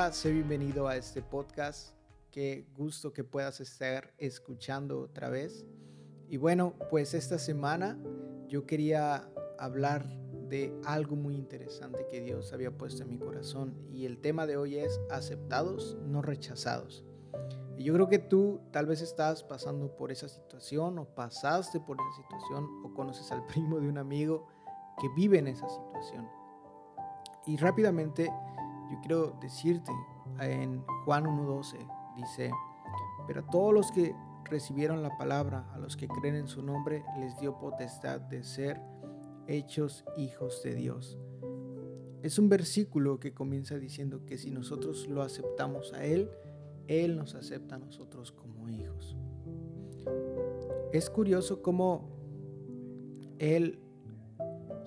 Hola, sé bienvenido a este podcast. Qué gusto que puedas estar escuchando otra vez. Y bueno, pues esta semana yo quería hablar de algo muy interesante que Dios había puesto en mi corazón. Y el tema de hoy es aceptados, no rechazados. Y yo creo que tú tal vez estás pasando por esa situación o pasaste por esa situación o conoces al primo de un amigo que vive en esa situación. Y rápidamente yo quiero decirte en Juan 1.12 dice, pero a todos los que recibieron la palabra, a los que creen en su nombre, les dio potestad de ser hechos hijos de Dios. Es un versículo que comienza diciendo que si nosotros lo aceptamos a Él, Él nos acepta a nosotros como hijos. Es curioso cómo Él,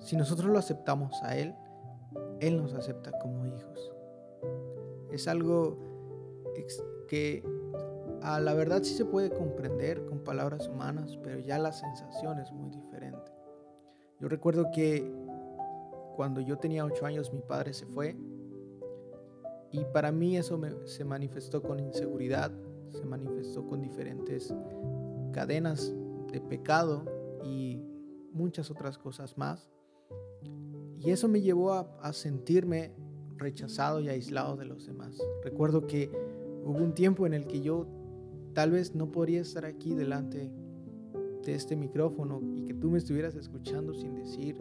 si nosotros lo aceptamos a Él, Él nos acepta como hijos. Es algo que a la verdad sí se puede comprender con palabras humanas, pero ya la sensación es muy diferente. Yo recuerdo que cuando yo tenía ocho años mi padre se fue y para mí eso se manifestó con inseguridad, se manifestó con diferentes cadenas de pecado y muchas otras cosas más. Y eso me llevó a sentirme rechazado y aislado de los demás. Recuerdo que hubo un tiempo en el que yo tal vez no podría estar aquí delante de este micrófono y que tú me estuvieras escuchando sin decir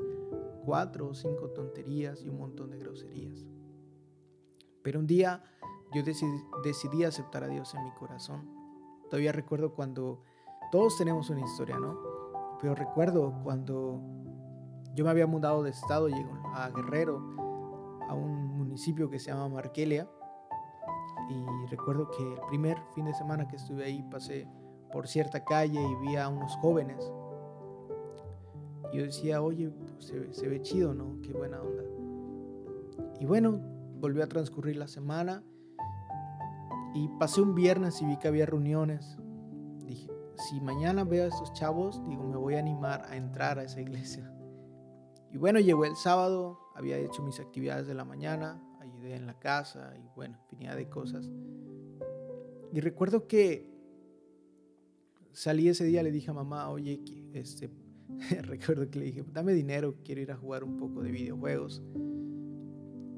cuatro o cinco tonterías y un montón de groserías. Pero un día yo decidí, aceptar a Dios en mi corazón. Todavía recuerdo cuando todos tenemos una historia, ¿no? Pero recuerdo cuando yo me había mudado de estado, llego a Guerrero, a un municipio que se llama Marquelia. Y recuerdo que el primer fin de semana que estuve ahí pasé por cierta calle y vi a unos jóvenes. Y yo decía, oye, pues se, se ve chido, ¿no? Qué buena onda. Y bueno, volvió a transcurrir la semana y pasé un viernes y vi que había reuniones. Dije, si mañana veo a estos chavos, digo, me voy a animar a entrar a esa iglesia. Y bueno, llegó el sábado, había hecho mis actividades de la mañana, ayudé en la casa y bueno, infinidad de cosas. Y recuerdo que salí ese día, le dije a mamá, oye, este, recuerdo que le dije, dame dinero, quiero ir a jugar un poco de videojuegos.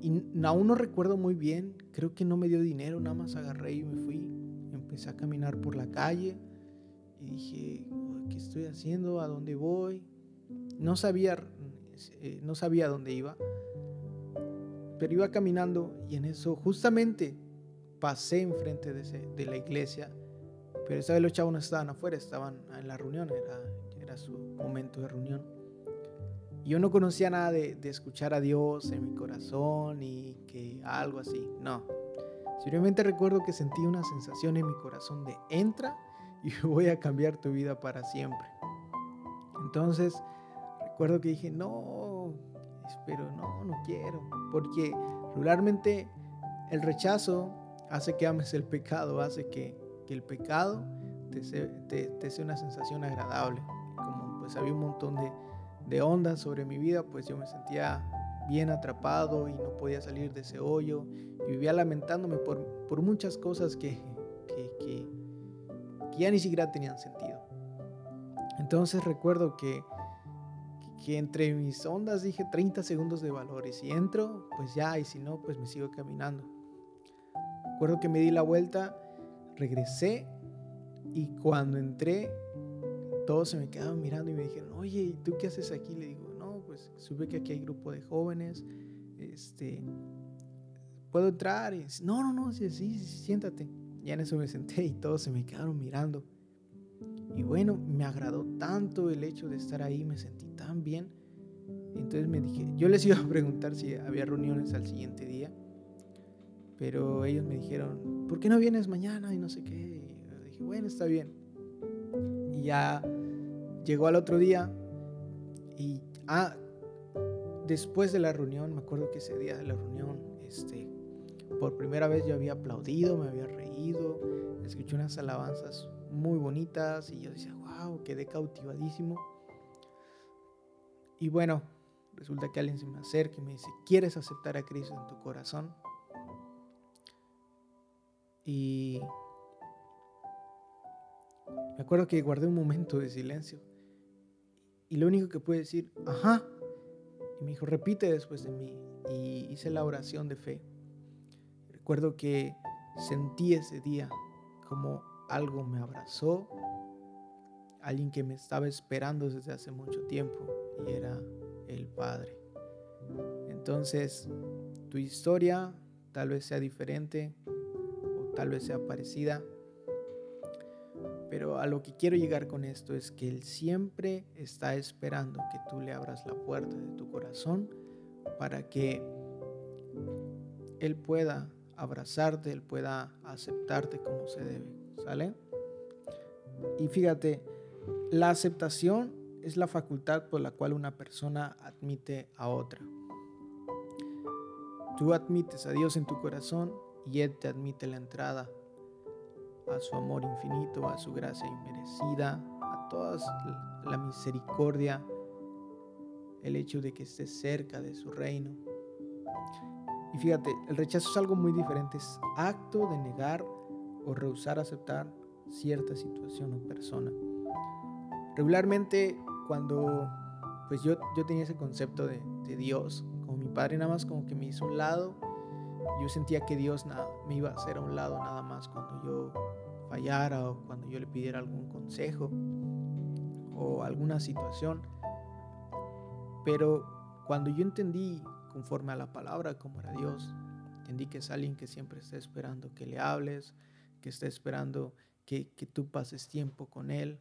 Y aún no recuerdo muy bien, creo que no me dio dinero, nada más agarré y me fui. Empecé a caminar por la calle y dije, ¿qué estoy haciendo? ¿A dónde voy? No sabía, eh, no sabía dónde iba, pero iba caminando y en eso justamente pasé enfrente de, de la iglesia, pero esta vez los chavos no estaban afuera, estaban en la reunión, era, su momento de reunión. Y yo no conocía nada de, de, escuchar a Dios en mi corazón y que algo así, no. Simplemente recuerdo que sentí una sensación en mi corazón de entra y voy a cambiar tu vida para siempre. Entonces, recuerdo que dije, no, pero no, no quiero, porque regularmente el rechazo hace que ames el pecado, hace que, que el pecado te sea, te, te una sensación agradable. Como pues había un montón de, de ondas sobre mi vida, pues yo me sentía bien atrapado y no podía salir de ese hoyo y vivía lamentándome por, por muchas cosas que, que, que ya ni siquiera tenían sentido. Entonces recuerdo que que entre mis ondas dije 30 segundos de valor y si entro, pues ya, y si no, pues me sigo caminando. Recuerdo que me di la vuelta, regresé y cuando entré, todos se me quedaban mirando y me dijeron, oye, ¿y tú qué haces aquí? Le digo, no, pues supe que aquí hay grupo de jóvenes, este, ¿puedo entrar? Y no, no, no, sí, sí, sí, siéntate. Ya en eso me senté y todos se me quedaron mirando. Y bueno, me agradó tanto el hecho de estar ahí, me sentí tan bien. Entonces me dije, yo les iba a preguntar si había reuniones al siguiente día, pero ellos me dijeron, ¿por qué no vienes mañana? Y no sé qué. Y dije, bueno, está bien. Y ya llegó al otro día y, ah, después de la reunión, me acuerdo que ese día de la reunión, este, por primera vez yo había aplaudido, me había reído, escuché unas alabanzas muy bonitas y yo decía, wow, quedé cautivadísimo. Y bueno, resulta que alguien se me acerca y me dice, ¿quieres aceptar a Cristo en tu corazón? Y me acuerdo que guardé un momento de silencio. Y lo único que pude decir, ajá. Y me dijo, repite después de mí. Y hice la oración de fe. Recuerdo que sentí ese día como algo me abrazó, alguien que me estaba esperando desde hace mucho tiempo y era el Padre. Entonces, tu historia tal vez sea diferente o tal vez sea parecida, pero a lo que quiero llegar con esto es que Él siempre está esperando que tú le abras la puerta de tu corazón para que Él pueda abrazarte, Él pueda aceptarte como se debe. ¿Sale? Y fíjate, la aceptación es la facultad por la cual una persona admite a otra. Tú admites a Dios en tu corazón y Él te admite la entrada a su amor infinito, a su gracia inmerecida, a toda la misericordia, el hecho de que estés cerca de su reino. Y fíjate, el rechazo es algo muy diferente, es acto de negar o rehusar aceptar cierta situación o persona. Regularmente cuando pues yo, yo tenía ese concepto de, de Dios, como mi padre nada más como que me hizo un lado, yo sentía que Dios nada, me iba a hacer a un lado nada más cuando yo fallara o cuando yo le pidiera algún consejo o alguna situación. Pero cuando yo entendí conforme a la palabra como era Dios, entendí que es alguien que siempre está esperando que le hables, que está esperando que, que tú pases tiempo con Él.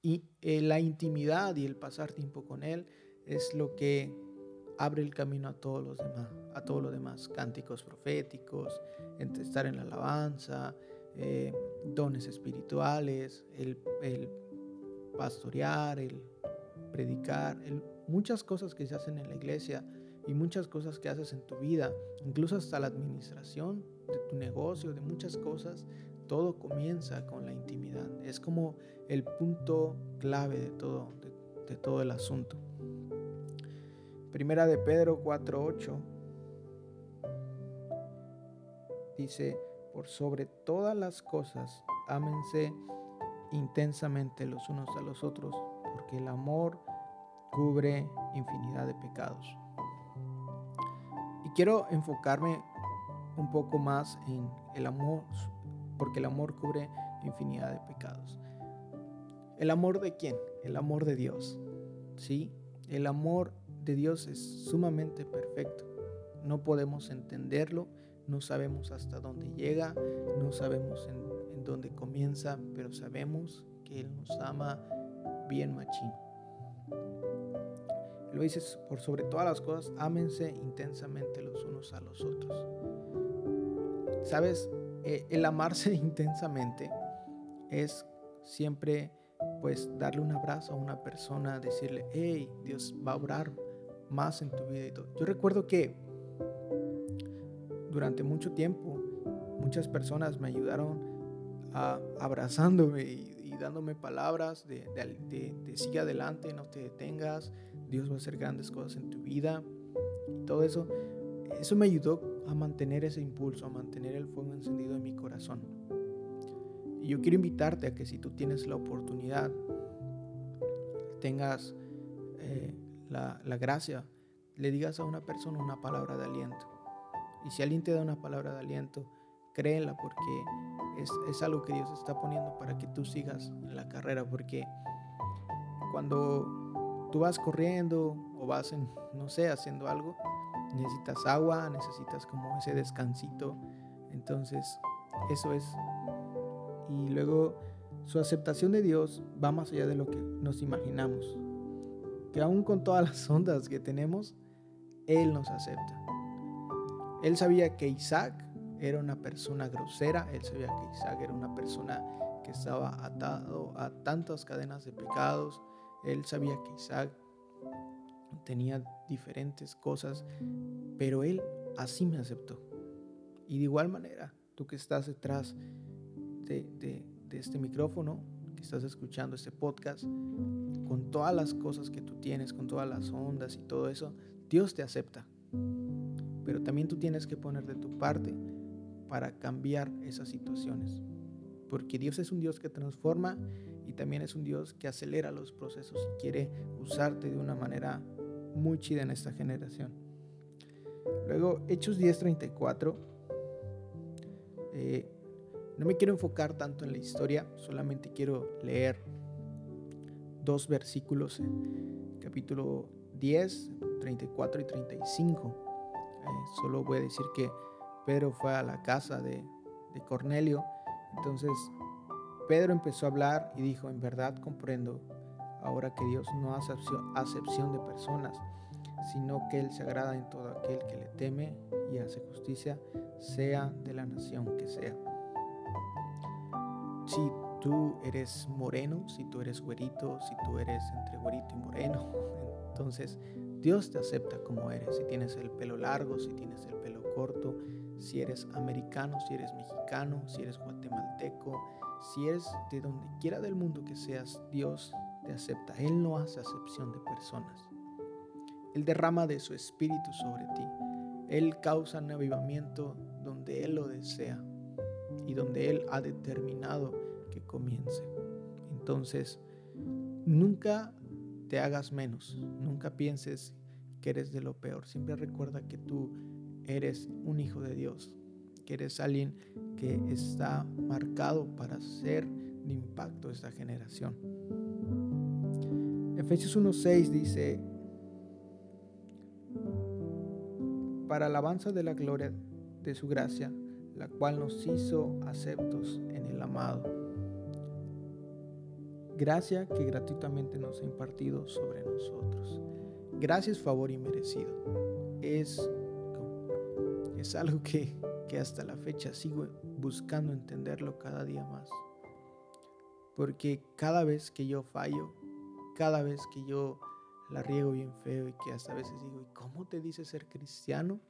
Y eh, la intimidad y el pasar tiempo con Él es lo que abre el camino a todos los demás, a todo lo demás, cánticos proféticos, estar en la alabanza, eh, dones espirituales, el, el, pastorear, el predicar, muchas cosas que se hacen en la iglesia y muchas cosas que haces en tu vida, incluso hasta la administración tu negocio, de muchas cosas, todo comienza con la intimidad. Es como el punto clave de todo, de, todo el asunto. Primera de Pedro 4:8 dice, por sobre todas las cosas, ámense intensamente los unos a los otros, porque el amor cubre infinidad de pecados. Y quiero enfocarme un poco más en el amor, porque el amor cubre infinidad de pecados. ¿El amor de quién? El amor de Dios. ¿Sí? El amor de Dios es sumamente perfecto. No podemos entenderlo, no sabemos hasta dónde llega, no sabemos en, dónde comienza, pero sabemos que Él nos ama bien machín. Lo dices por sobre todas las cosas, ámense intensamente los unos a los otros. Sabes, eh, el amarse intensamente es siempre pues darle un abrazo a una persona, decirle, hey, Dios va a obrar más en tu vida y todo. Yo recuerdo que durante mucho tiempo muchas personas me ayudaron a, abrazándome y, dándome palabras de, de, sigue adelante, no te detengas, Dios va a hacer grandes cosas en tu vida. todo eso, eso me ayudó a mantener ese impulso, a mantener el fuego encendido en mi corazón. Y yo quiero invitarte a que si tú tienes la oportunidad, tengas eh, la, la gracia, le digas a una persona una palabra de aliento. Y si alguien te da una palabra de aliento, créela porque es, es, algo que Dios está poniendo para que tú sigas en la carrera. Porque cuando tú vas corriendo o vas, en, no sé, haciendo algo, necesitas agua, necesitas como ese descansito. Entonces, eso es. Y luego su aceptación de Dios va más allá de lo que nos imaginamos que aún con todas las ondas que tenemos, Él nos acepta. Él sabía que Isaac era una persona grosera, él sabía que Isaac era una persona que estaba atado a tantas cadenas de pecados, él sabía que Isaac tenía diferentes cosas, pero él así me aceptó. Y de igual manera, tú que estás detrás de, de, este micrófono, que estás escuchando este podcast, con todas las cosas que tú tienes, con todas las ondas y todo eso, Dios te acepta. Pero también tú tienes que poner de tu parte para cambiar esas situaciones. Porque Dios es un Dios que transforma y también es un Dios que acelera los procesos y quiere usarte de una manera muy chida en esta generación. Luego, Hechos 10:34. Eh, no me quiero enfocar tanto en la historia, solamente quiero leer dos versículos, capítulo 10, 34 y 35. Eh, solo voy a decir que Pedro fue a la casa de, de Cornelio, entonces Pedro empezó a hablar y dijo, en verdad comprendo ahora que Dios no hace acepción de personas, sino que Él se agrada en todo aquel que le teme y hace justicia, sea de la nación que sea. Si tú eres moreno, si tú eres güerito, si tú eres entre güerito y moreno, entonces Dios te acepta como eres. Si tienes el pelo largo, si tienes el pelo corto, si eres americano, si eres mexicano, si eres guatemalteco, si eres de donde quiera del mundo que seas, Dios te acepta. Él no hace acepción de personas. Él derrama de su espíritu sobre ti. Él causa un avivamiento donde Él lo desea y donde Él ha determinado que comience. Entonces, nunca te hagas menos, nunca pienses que eres de lo peor. Siempre recuerda que tú eres un hijo de Dios, que eres alguien que está marcado para ser de impacto esta generación. Efesios 1.6 dice, para alabanza de la gloria de su gracia, la cual nos hizo aceptos en el amado. Gracia que gratuitamente nos ha impartido sobre nosotros. Gracias, favor y merecido. Es, es algo que, que hasta la fecha sigo buscando entenderlo cada día más. Porque cada vez que yo fallo, cada vez que yo la riego bien feo y que hasta a veces digo, ¿y cómo te dice ser cristiano?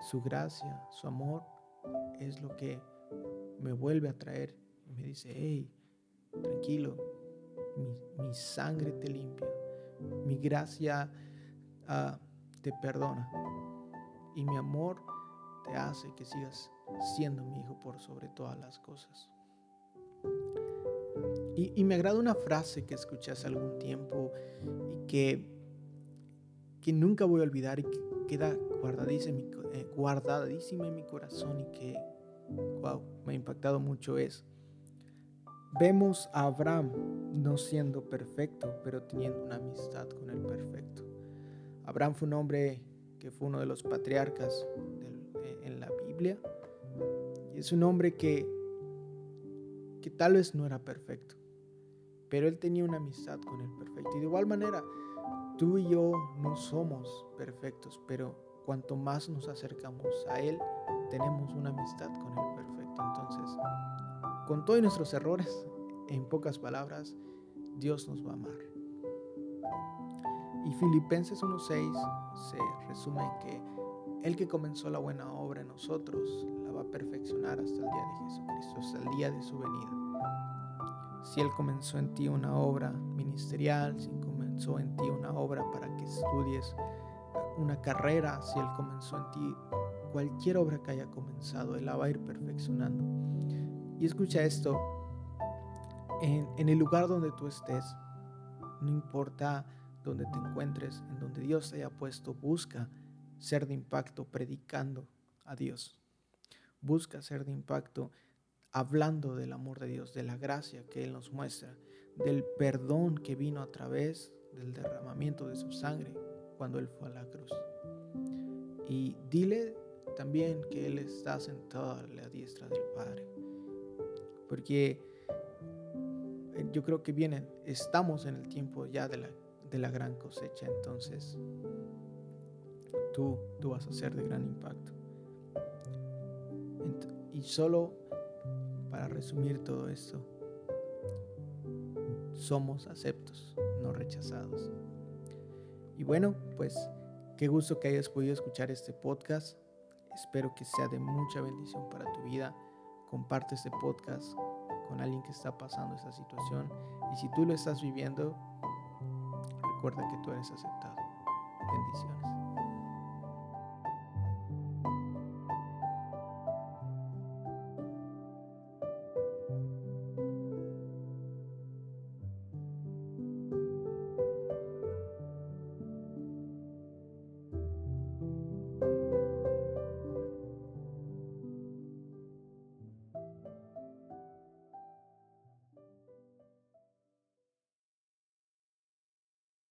Su gracia, su amor es lo que me vuelve a traer me dice, hey, tranquilo, mi, sangre te limpia, mi gracia ah, te perdona y mi amor te hace que sigas siendo mi hijo por sobre todas las cosas. Y, me agrada una frase que escuché hace algún tiempo y que, que nunca voy a olvidar y que queda guardadísima, eh, guardadísima en mi corazón y que, wow, me ha impactado mucho es, vemos a Abraham no siendo perfecto, pero teniendo una amistad con el perfecto. Abraham fue un hombre que fue uno de los patriarcas eh, en la Biblia y es un hombre que, que tal vez no era perfecto, pero él tenía una amistad con el perfecto. Y de igual manera, tú y yo no somos perfectos, pero cuanto más nos acercamos a Él, tenemos una amistad con el perfecto. Entonces, con todos nuestros errores, en pocas palabras, Dios nos va a amar. Y Filipenses 1.6 se resume en que el que comenzó la buena obra en nosotros la va a perfeccionar hasta el día de Jesucristo, hasta el día de su venida si Él comenzó en ti una obra ministerial, si comenzó en ti una obra para que estudies una carrera, si Él comenzó en ti cualquier obra que haya comenzado, Él la va a ir perfeccionando. Y escucha esto, en, el lugar donde tú estés, no importa donde te encuentres, en donde Dios te haya puesto, busca ser de impacto predicando a Dios. Busca ser de impacto hablando del amor de Dios, de la gracia que Él nos muestra, del perdón que vino a través del derramamiento de su sangre cuando Él fue a la cruz. Y dile también que Él está sentado a la diestra del Padre. Porque eh, yo creo que vienen, estamos en el tiempo ya de la, de la gran cosecha, entonces tú, tú vas a ser de gran impacto. Y solo para resumir todo esto, somos aceptos, no rechazados. Y bueno, pues qué gusto que hayas podido escuchar este podcast. Espero que sea de mucha bendición para tu vida. Comparte este podcast con alguien que está pasando esta situación. Y si tú lo estás viviendo, recuerda que tú eres aceptado. Bendiciones.